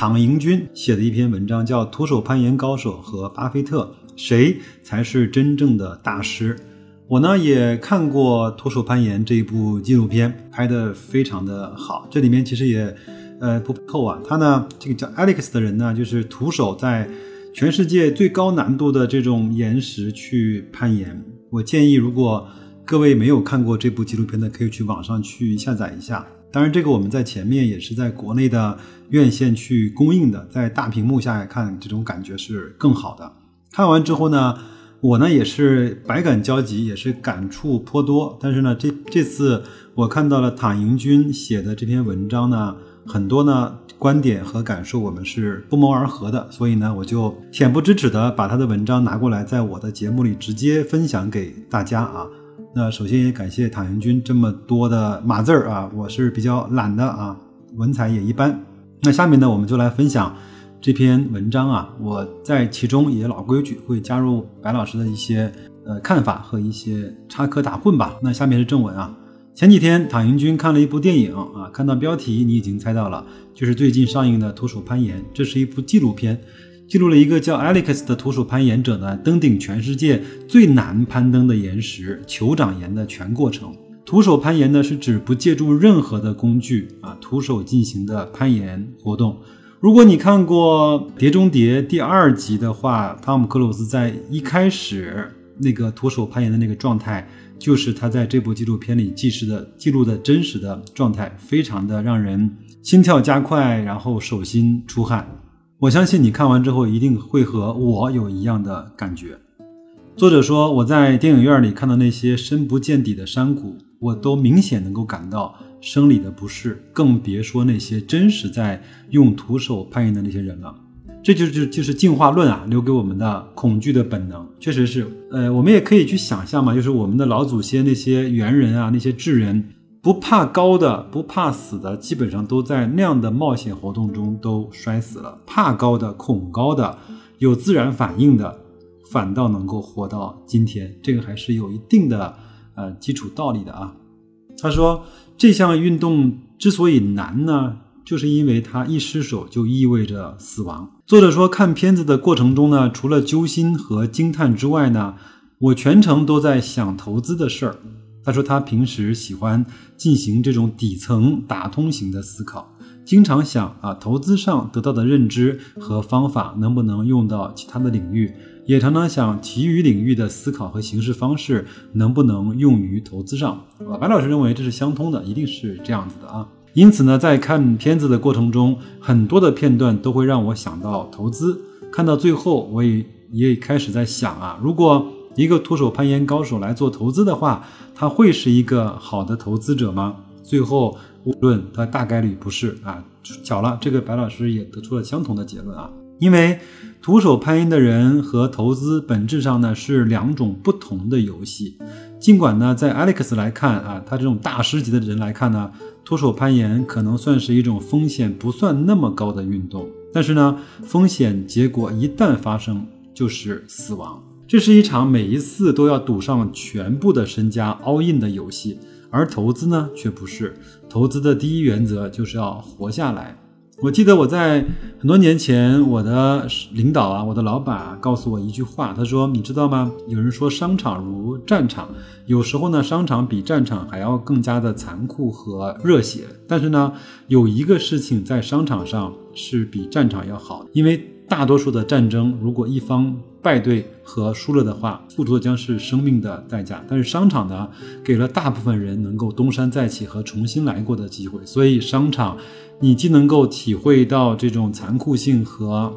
唐迎军写的一篇文章，叫《徒手攀岩高手和巴菲特谁才是真正的大师》。我呢也看过《徒手攀岩》这一部纪录片，拍的非常的好。这里面其实也呃不透啊，他呢这个叫 Alex 的人呢，就是徒手在全世界最高难度的这种岩石去攀岩。我建议，如果各位没有看过这部纪录片的，可以去网上去下载一下。当然，这个我们在前面也是在国内的院线去公映的，在大屏幕下来看，这种感觉是更好的。看完之后呢，我呢也是百感交集，也是感触颇多。但是呢，这这次我看到了塔营军写的这篇文章呢，很多呢。观点和感受，我们是不谋而合的，所以呢，我就恬不知耻的把他的文章拿过来，在我的节目里直接分享给大家啊。那首先也感谢唐元君这么多的码字儿啊，我是比较懒的啊，文采也一般。那下面呢，我们就来分享这篇文章啊，我在其中也老规矩，会加入白老师的一些呃看法和一些插科打诨吧。那下面是正文啊。前几天，躺赢君看了一部电影啊，看到标题你已经猜到了，就是最近上映的《徒手攀岩》。这是一部纪录片，记录了一个叫 Alex 的徒手攀岩者呢，登顶全世界最难攀登的岩石——酋长岩的全过程。徒手攀岩呢，是指不借助任何的工具啊，徒手进行的攀岩活动。如果你看过《碟中谍》第二集的话，汤姆克鲁斯在一开始那个徒手攀岩的那个状态。就是他在这部纪录片里记实的记录的真实的状态，非常的让人心跳加快，然后手心出汗。我相信你看完之后一定会和我有一样的感觉。作者说，我在电影院里看到那些深不见底的山谷，我都明显能够感到生理的不适，更别说那些真实在用徒手攀岩的那些人了。这就是就是进化论啊，留给我们的恐惧的本能，确实是。呃，我们也可以去想象嘛，就是我们的老祖先那些猿人啊，那些智人，不怕高的，不怕死的，基本上都在那样的冒险活动中都摔死了。怕高的、恐高的、有自然反应的，反倒能够活到今天，这个还是有一定的呃基础道理的啊。他说，这项运动之所以难呢？就是因为它一失手就意味着死亡。作者说，看片子的过程中呢，除了揪心和惊叹之外呢，我全程都在想投资的事儿。他说，他平时喜欢进行这种底层打通型的思考，经常想啊，投资上得到的认知和方法能不能用到其他的领域，也常常想其余领域的思考和行事方式能不能用于投资上。白老师认为这是相通的，一定是这样子的啊。因此呢，在看片子的过程中，很多的片段都会让我想到投资。看到最后，我也也开始在想啊，如果一个徒手攀岩高手来做投资的话，他会是一个好的投资者吗？最后，无论他大概率不是啊。巧了，这个白老师也得出了相同的结论啊。因为徒手攀岩的人和投资本质上呢是两种不同的游戏。尽管呢，在 Alex 来看啊，他这种大师级的人来看呢。徒手攀岩可能算是一种风险不算那么高的运动，但是呢，风险结果一旦发生就是死亡。这是一场每一次都要赌上全部的身家 all in 的游戏，而投资呢却不是。投资的第一原则就是要活下来。我记得我在很多年前，我的领导啊，我的老板啊，告诉我一句话，他说：“你知道吗？有人说商场如战场，有时候呢，商场比战场还要更加的残酷和热血。但是呢，有一个事情在商场上是比战场要好，因为大多数的战争，如果一方败队和输了的话，付出的将是生命的代价。但是商场呢，给了大部分人能够东山再起和重新来过的机会，所以商场。”你既能够体会到这种残酷性和，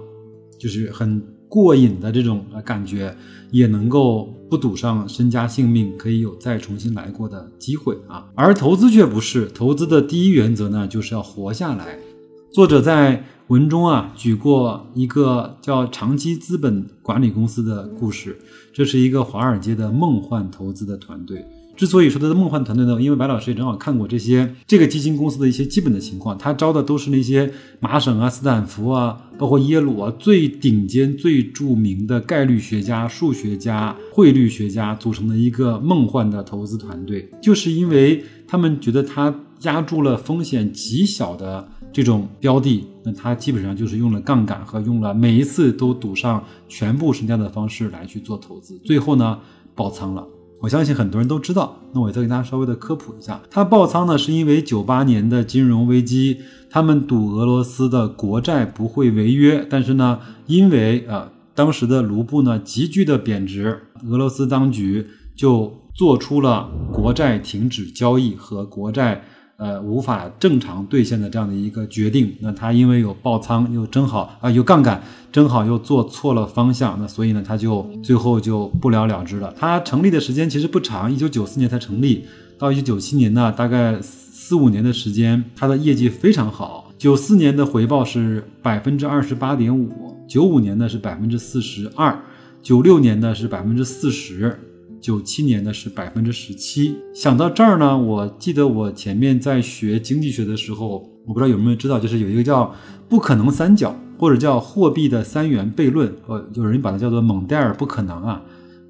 就是很过瘾的这种感觉，也能够不赌上身家性命，可以有再重新来过的机会啊。而投资却不是，投资的第一原则呢，就是要活下来。作者在文中啊举过一个叫长期资本管理公司的故事，这是一个华尔街的梦幻投资的团队。之所以说它的梦幻团队呢，因为白老师也正好看过这些这个基金公司的一些基本的情况，他招的都是那些麻省啊、斯坦福啊，包括耶鲁啊最顶尖、最著名的概率学家、数学家、汇率学家组成的一个梦幻的投资团队，就是因为他们觉得他压住了风险极小的这种标的，那他基本上就是用了杠杆和用了每一次都赌上全部身家的方式来去做投资，最后呢爆仓了。我相信很多人都知道，那我再给大家稍微的科普一下，它爆仓呢是因为九八年的金融危机，他们赌俄罗斯的国债不会违约，但是呢，因为呃当时的卢布呢急剧的贬值，俄罗斯当局就做出了国债停止交易和国债。呃，无法正常兑现的这样的一个决定，那他因为有爆仓，又正好啊有杠杆，正好又做错了方向，那所以呢，他就最后就不了了之了。他成立的时间其实不长，一九九四年才成立，到一九九七年呢，大概四五年的时间，他的业绩非常好。九四年的回报是百分之二十八点五，九五年呢是百分之四十二，九六年呢是百分之四十。九七年的是百分之十七。想到这儿呢，我记得我前面在学经济学的时候，我不知道有没有知道，就是有一个叫不可能三角，或者叫货币的三元悖论，呃，有人把它叫做蒙代尔不可能啊。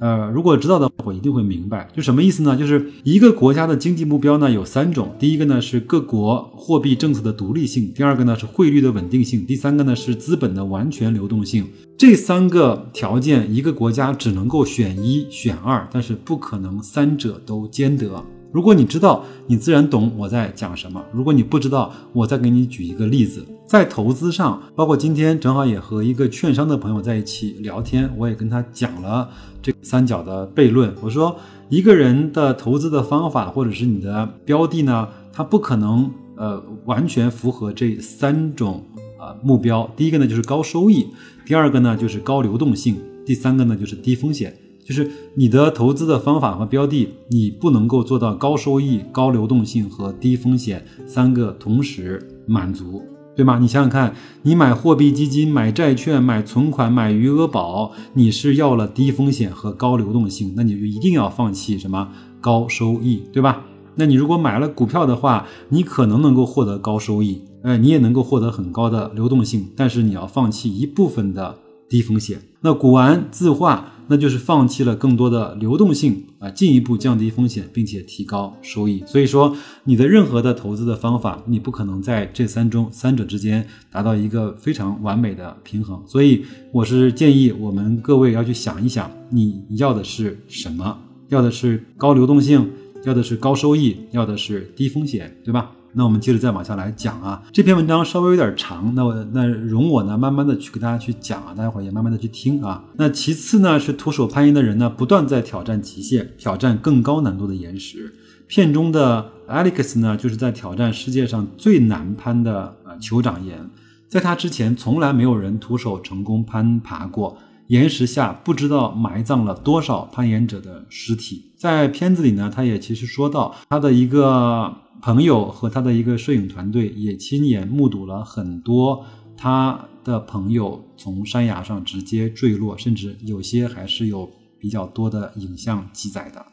呃，如果知道的，我一定会明白，就什么意思呢？就是一个国家的经济目标呢有三种，第一个呢是各国货币政策的独立性，第二个呢是汇率的稳定性，第三个呢是资本的完全流动性。这三个条件，一个国家只能够选一选二，但是不可能三者都兼得。如果你知道，你自然懂我在讲什么；如果你不知道，我再给你举一个例子。在投资上，包括今天正好也和一个券商的朋友在一起聊天，我也跟他讲了这三角的悖论。我说，一个人的投资的方法或者是你的标的呢，它不可能呃完全符合这三种啊目标。第一个呢就是高收益。第二个呢就是高流动性，第三个呢就是低风险，就是你的投资的方法和标的，你不能够做到高收益、高流动性和低风险三个同时满足，对吗？你想想看，你买货币基金、买债券、买存款、买余额宝，你是要了低风险和高流动性，那你就一定要放弃什么高收益，对吧？那你如果买了股票的话，你可能能够获得高收益。哎，你也能够获得很高的流动性，但是你要放弃一部分的低风险。那古玩字画，那就是放弃了更多的流动性啊，进一步降低风险，并且提高收益。所以说，你的任何的投资的方法，你不可能在这三中三者之间达到一个非常完美的平衡。所以，我是建议我们各位要去想一想，你要的是什么？要的是高流动性，要的是高收益，要的是低风险，对吧？那我们接着再往下来讲啊，这篇文章稍微有点长，那我那容我呢慢慢的去给大家去讲啊，大家伙也慢慢的去听啊。那其次呢是徒手攀岩的人呢不断在挑战极限，挑战更高难度的岩石。片中的 Alex 呢就是在挑战世界上最难攀的呃酋长岩，在他之前从来没有人徒手成功攀爬过岩石下，不知道埋葬了多少攀岩者的尸体。在片子里呢，他也其实说到他的一个。朋友和他的一个摄影团队也亲眼目睹了很多他的朋友从山崖上直接坠落，甚至有些还是有比较多的影像记载的。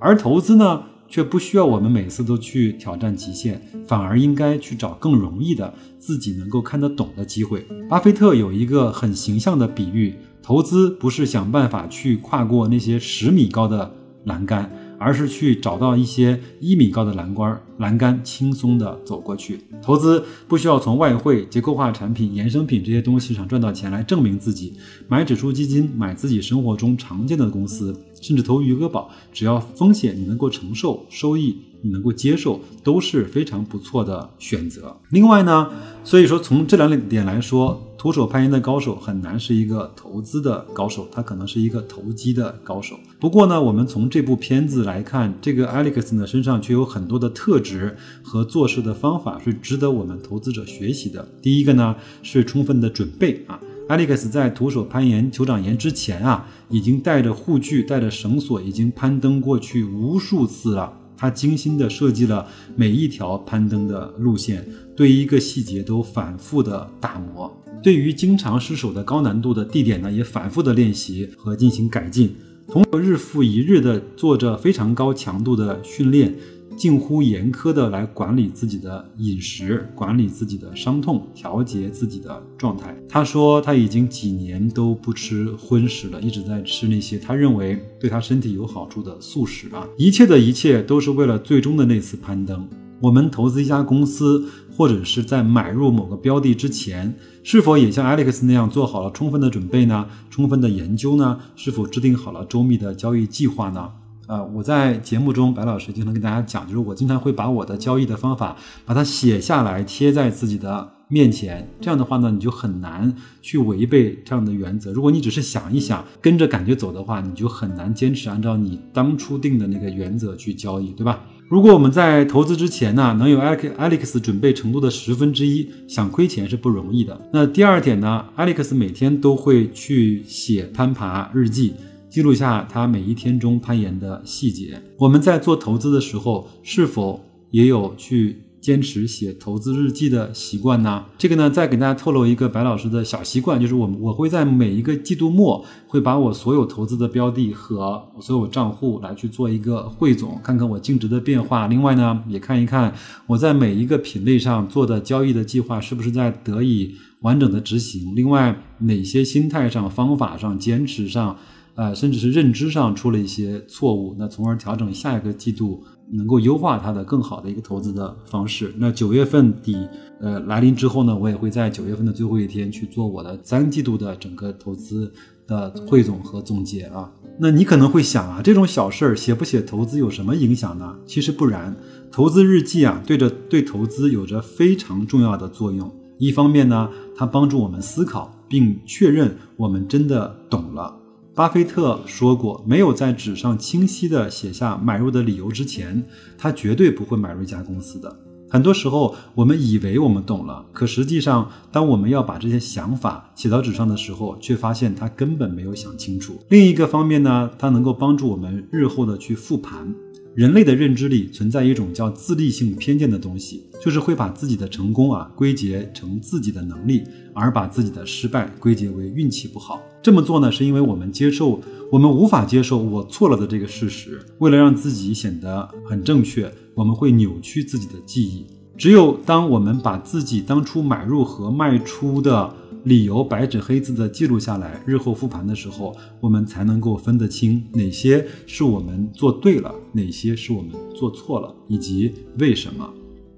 而投资呢，却不需要我们每次都去挑战极限，反而应该去找更容易的、自己能够看得懂的机会。巴菲特有一个很形象的比喻：投资不是想办法去跨过那些十米高的栏杆。而是去找到一些一米高的栏杆，栏杆轻松的走过去。投资不需要从外汇、结构化产品、衍生品这些东西上赚到钱来证明自己。买指数基金，买自己生活中常见的公司，甚至投余额宝，只要风险你能够承受，收益你能够接受，都是非常不错的选择。另外呢，所以说从这两点来说。徒手攀岩的高手很难是一个投资的高手，他可能是一个投机的高手。不过呢，我们从这部片子来看，这个 Alex 呢身上却有很多的特质和做事的方法是值得我们投资者学习的。第一个呢是充分的准备啊，Alex 在徒手攀岩酋长岩之前啊，已经带着护具、带着绳索，已经攀登过去无数次了。他精心地设计了每一条攀登的路线。对一个细节都反复的打磨，对于经常失手的高难度的地点呢，也反复的练习和进行改进，通过日复一日的做着非常高强度的训练。近乎严苛的来管理自己的饮食，管理自己的伤痛，调节自己的状态。他说他已经几年都不吃荤食了，一直在吃那些他认为对他身体有好处的素食啊。一切的一切都是为了最终的那次攀登。我们投资一家公司，或者是在买入某个标的之前，是否也像 Alex 那样做好了充分的准备呢？充分的研究呢？是否制定好了周密的交易计划呢？啊，我在节目中，白老师经常跟大家讲，就是我经常会把我的交易的方法把它写下来，贴在自己的面前。这样的话呢，你就很难去违背这样的原则。如果你只是想一想，跟着感觉走的话，你就很难坚持按照你当初定的那个原则去交易，对吧？如果我们在投资之前呢，能有 Alex Alex 准备程度的十分之一，想亏钱是不容易的。那第二点呢，Alex 每天都会去写攀爬日记。记录下他每一天中攀岩的细节。我们在做投资的时候，是否也有去坚持写投资日记的习惯呢？这个呢，再给大家透露一个白老师的小习惯，就是我我会在每一个季度末，会把我所有投资的标的和所有账户来去做一个汇总，看看我净值的变化。另外呢，也看一看我在每一个品类上做的交易的计划是不是在得以完整的执行。另外，哪些心态上、方法上、坚持上。呃，甚至是认知上出了一些错误，那从而调整下一个季度能够优化它的更好的一个投资的方式。那九月份底呃来临之后呢，我也会在九月份的最后一天去做我的三季度的整个投资的汇总和总结啊。那你可能会想啊，这种小事儿写不写投资有什么影响呢？其实不然，投资日记啊，对着对投资有着非常重要的作用。一方面呢，它帮助我们思考并确认我们真的懂了。巴菲特说过，没有在纸上清晰地写下买入的理由之前，他绝对不会买入一家公司的。很多时候，我们以为我们懂了，可实际上，当我们要把这些想法写到纸上的时候，却发现他根本没有想清楚。另一个方面呢，它能够帮助我们日后的去复盘。人类的认知里存在一种叫自利性偏见的东西，就是会把自己的成功啊归结成自己的能力，而把自己的失败归结为运气不好。这么做呢，是因为我们接受我们无法接受我错了的这个事实。为了让自己显得很正确，我们会扭曲自己的记忆。只有当我们把自己当初买入和卖出的。理由白纸黑字的记录下来，日后复盘的时候，我们才能够分得清哪些是我们做对了，哪些是我们做错了，以及为什么。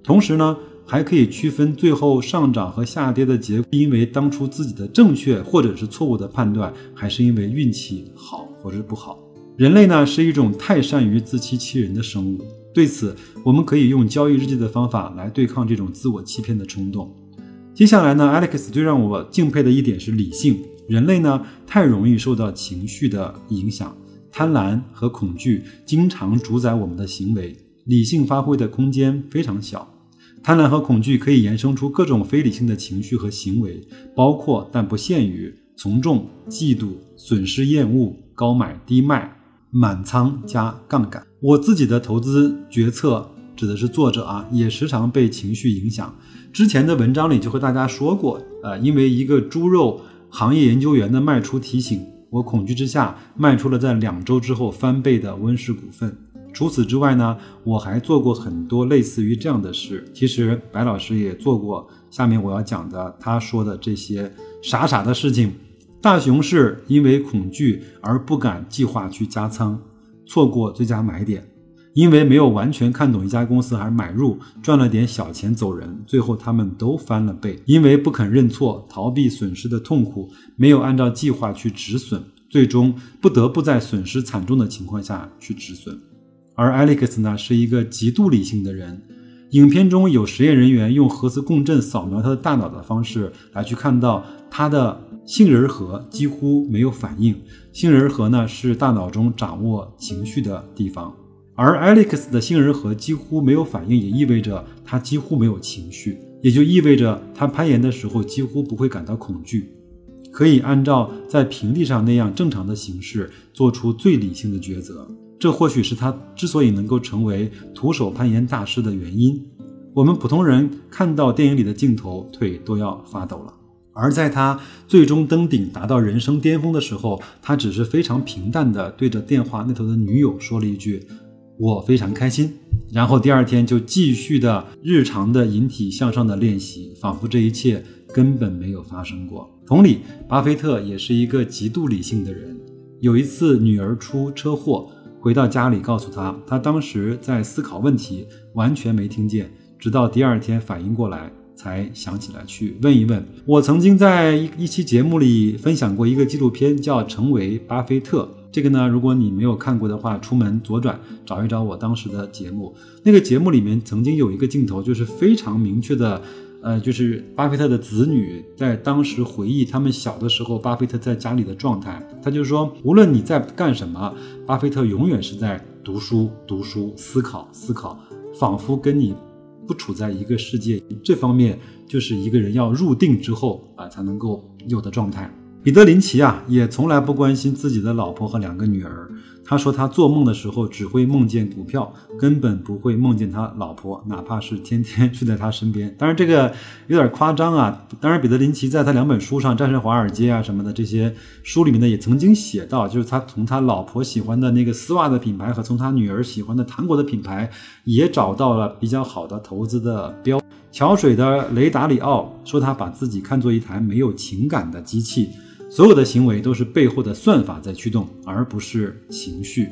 同时呢，还可以区分最后上涨和下跌的结果，因为当初自己的正确或者是错误的判断，还是因为运气好或者是不好。人类呢是一种太善于自欺欺人的生物，对此，我们可以用交易日记的方法来对抗这种自我欺骗的冲动。接下来呢，Alex 最让我敬佩的一点是理性。人类呢太容易受到情绪的影响，贪婪和恐惧经常主宰我们的行为，理性发挥的空间非常小。贪婪和恐惧可以衍生出各种非理性的情绪和行为，包括但不限于从众、嫉妒、损失、厌恶、高买低卖、满仓加杠杆。我自己的投资决策，指的是作者啊，也时常被情绪影响。之前的文章里就和大家说过，呃，因为一个猪肉行业研究员的卖出提醒，我恐惧之下卖出了在两周之后翻倍的温氏股份。除此之外呢，我还做过很多类似于这样的事。其实白老师也做过下面我要讲的他说的这些傻傻的事情。大熊市因为恐惧而不敢计划去加仓，错过最佳买点。因为没有完全看懂一家公司，还是买入赚了点小钱走人，最后他们都翻了倍。因为不肯认错，逃避损失的痛苦，没有按照计划去止损，最终不得不在损失惨重的情况下去止损。而 Alex 呢，是一个极度理性的人。影片中有实验人员用核磁共振扫描他的大脑的方式来去看到他的杏仁核几乎没有反应。杏仁核呢，是大脑中掌握情绪的地方。而 Alex 的杏仁核几乎没有反应，也意味着他几乎没有情绪，也就意味着他攀岩的时候几乎不会感到恐惧，可以按照在平地上那样正常的形式做出最理性的抉择。这或许是他之所以能够成为徒手攀岩大师的原因。我们普通人看到电影里的镜头，腿都要发抖了。而在他最终登顶达到人生巅峰的时候，他只是非常平淡的对着电话那头的女友说了一句：“我非常开心。”然后第二天就继续的日常的引体向上的练习，仿佛这一切根本没有发生过。同理，巴菲特也是一个极度理性的人。有一次，女儿出车祸，回到家里告诉他，他当时在思考问题，完全没听见，直到第二天反应过来。才想起来去问一问。我曾经在一一期节目里分享过一个纪录片，叫《成为巴菲特》。这个呢，如果你没有看过的话，出门左转找一找我当时的节目。那个节目里面曾经有一个镜头，就是非常明确的，呃，就是巴菲特的子女在当时回忆他们小的时候，巴菲特在家里的状态。他就说，无论你在干什么，巴菲特永远是在读书、读书、思考、思考，仿佛跟你。不处在一个世界，这方面就是一个人要入定之后啊才能够有的状态。彼得林奇啊，也从来不关心自己的老婆和两个女儿。他说他做梦的时候只会梦见股票，根本不会梦见他老婆，哪怕是天天 睡在他身边。当然这个有点夸张啊。当然彼得林奇在他两本书上，《战胜华尔街》啊什么的这些书里面呢，也曾经写到，就是他从他老婆喜欢的那个丝袜的品牌和从他女儿喜欢的糖果的品牌，也找到了比较好的投资的标。桥水的雷达里奥说他把自己看作一台没有情感的机器。所有的行为都是背后的算法在驱动，而不是情绪。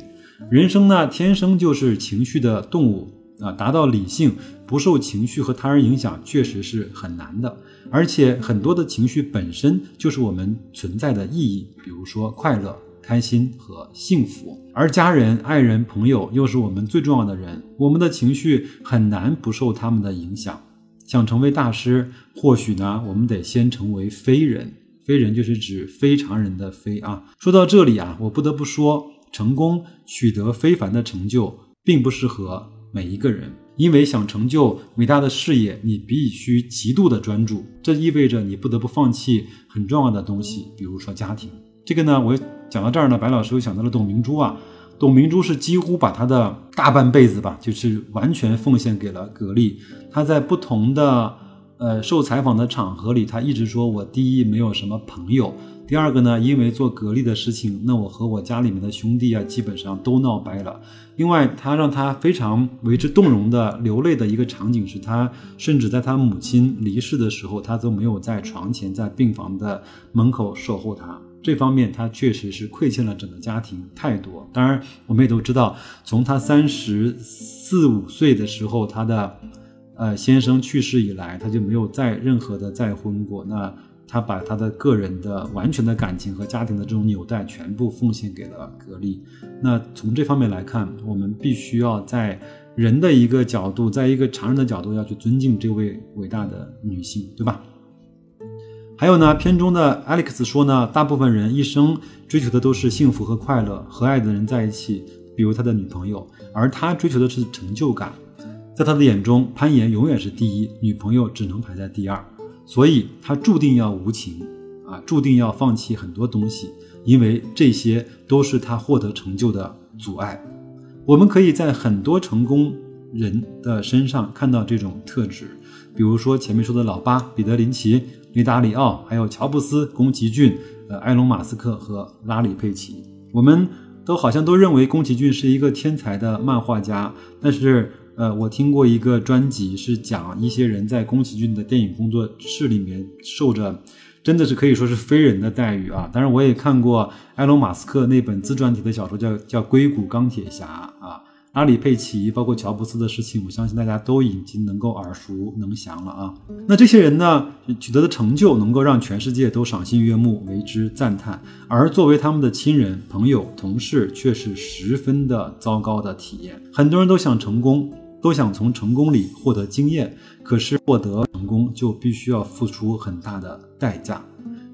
人生呢，天生就是情绪的动物啊！达到理性，不受情绪和他人影响，确实是很难的。而且很多的情绪本身就是我们存在的意义，比如说快乐、开心和幸福。而家人、爱人、朋友又是我们最重要的人，我们的情绪很难不受他们的影响。想成为大师，或许呢，我们得先成为非人。非人就是指非常人的非啊。说到这里啊，我不得不说，成功取得非凡的成就，并不适合每一个人。因为想成就伟大的事业，你必须极度的专注，这意味着你不得不放弃很重要的东西，比如说家庭。这个呢，我讲到这儿呢，白老师又想到了董明珠啊。董明珠是几乎把她的大半辈子吧，就是完全奉献给了格力。她在不同的。呃，受采访的场合里，他一直说我第一没有什么朋友，第二个呢，因为做格力的事情，那我和我家里面的兄弟啊，基本上都闹掰了。另外，他让他非常为之动容的流泪的一个场景是，他甚至在他母亲离世的时候，他都没有在床前，在病房的门口守候他。这方面他确实是亏欠了整个家庭太多。当然，我们也都知道，从他三十四五岁的时候，他的。呃，先生去世以来，他就没有再任何的再婚过。那他把他的个人的完全的感情和家庭的这种纽带全部奉献给了格力。那从这方面来看，我们必须要在人的一个角度，在一个常人的角度，要去尊敬这位伟大的女性，对吧？还有呢，片中的 Alex 说呢，大部分人一生追求的都是幸福和快乐，和爱的人在一起，比如他的女朋友，而他追求的是成就感。在他的眼中，攀岩永远是第一，女朋友只能排在第二，所以他注定要无情，啊，注定要放弃很多东西，因为这些都是他获得成就的阻碍。我们可以在很多成功人的身上看到这种特质，比如说前面说的老八彼得林奇、雷达里奥，还有乔布斯、宫崎骏、呃，埃隆马斯克和拉里佩奇，我们都好像都认为宫崎骏是一个天才的漫画家，但是。呃，我听过一个专辑，是讲一些人在宫崎骏的电影工作室里面受着，真的是可以说是非人的待遇啊。当然，我也看过埃隆·马斯克那本自传体的小说，叫叫《硅谷钢铁侠》啊。阿里·佩奇，包括乔布斯的事情，我相信大家都已经能够耳熟能详了啊。那这些人呢，取得的成就能够让全世界都赏心悦目，为之赞叹，而作为他们的亲人、朋友、同事，却是十分的糟糕的体验。很多人都想成功。都想从成功里获得经验，可是获得成功就必须要付出很大的代价。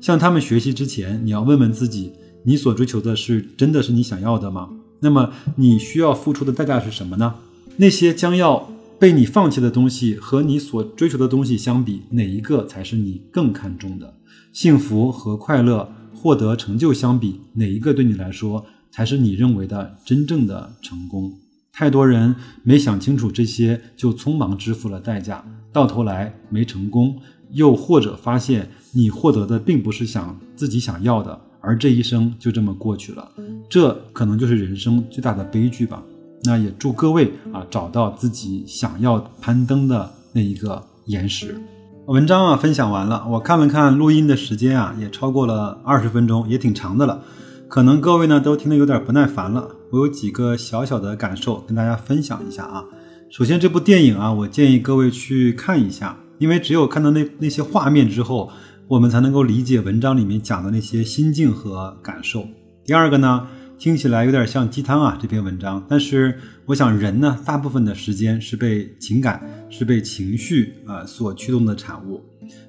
向他们学习之前，你要问问自己：你所追求的是真的是你想要的吗？那么你需要付出的代价是什么呢？那些将要被你放弃的东西和你所追求的东西相比，哪一个才是你更看重的？幸福和快乐、获得成就相比，哪一个对你来说才是你认为的真正的成功？太多人没想清楚这些，就匆忙支付了代价，到头来没成功，又或者发现你获得的并不是想自己想要的，而这一生就这么过去了，这可能就是人生最大的悲剧吧。那也祝各位啊找到自己想要攀登的那一个岩石。文章啊分享完了，我看了看录音的时间啊，也超过了二十分钟，也挺长的了。可能各位呢都听得有点不耐烦了。我有几个小小的感受跟大家分享一下啊。首先，这部电影啊，我建议各位去看一下，因为只有看到那那些画面之后，我们才能够理解文章里面讲的那些心境和感受。第二个呢。听起来有点像鸡汤啊，这篇文章。但是我想，人呢，大部分的时间是被情感、是被情绪啊所驱动的产物。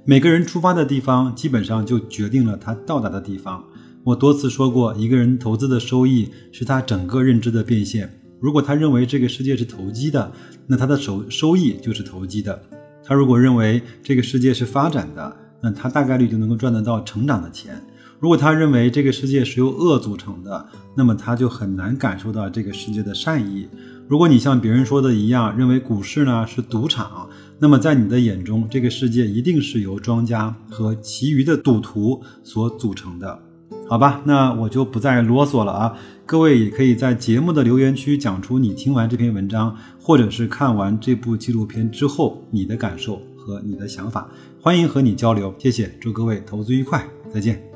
每个人出发的地方，基本上就决定了他到达的地方。我多次说过，一个人投资的收益是他整个认知的变现。如果他认为这个世界是投机的，那他的收收益就是投机的。他如果认为这个世界是发展的，那他大概率就能够赚得到成长的钱。如果他认为这个世界是由恶组成的，那么他就很难感受到这个世界的善意。如果你像别人说的一样，认为股市呢是赌场，那么在你的眼中，这个世界一定是由庄家和其余的赌徒所组成的，好吧？那我就不再啰嗦了啊！各位也可以在节目的留言区讲出你听完这篇文章，或者是看完这部纪录片之后你的感受和你的想法，欢迎和你交流。谢谢，祝各位投资愉快，再见。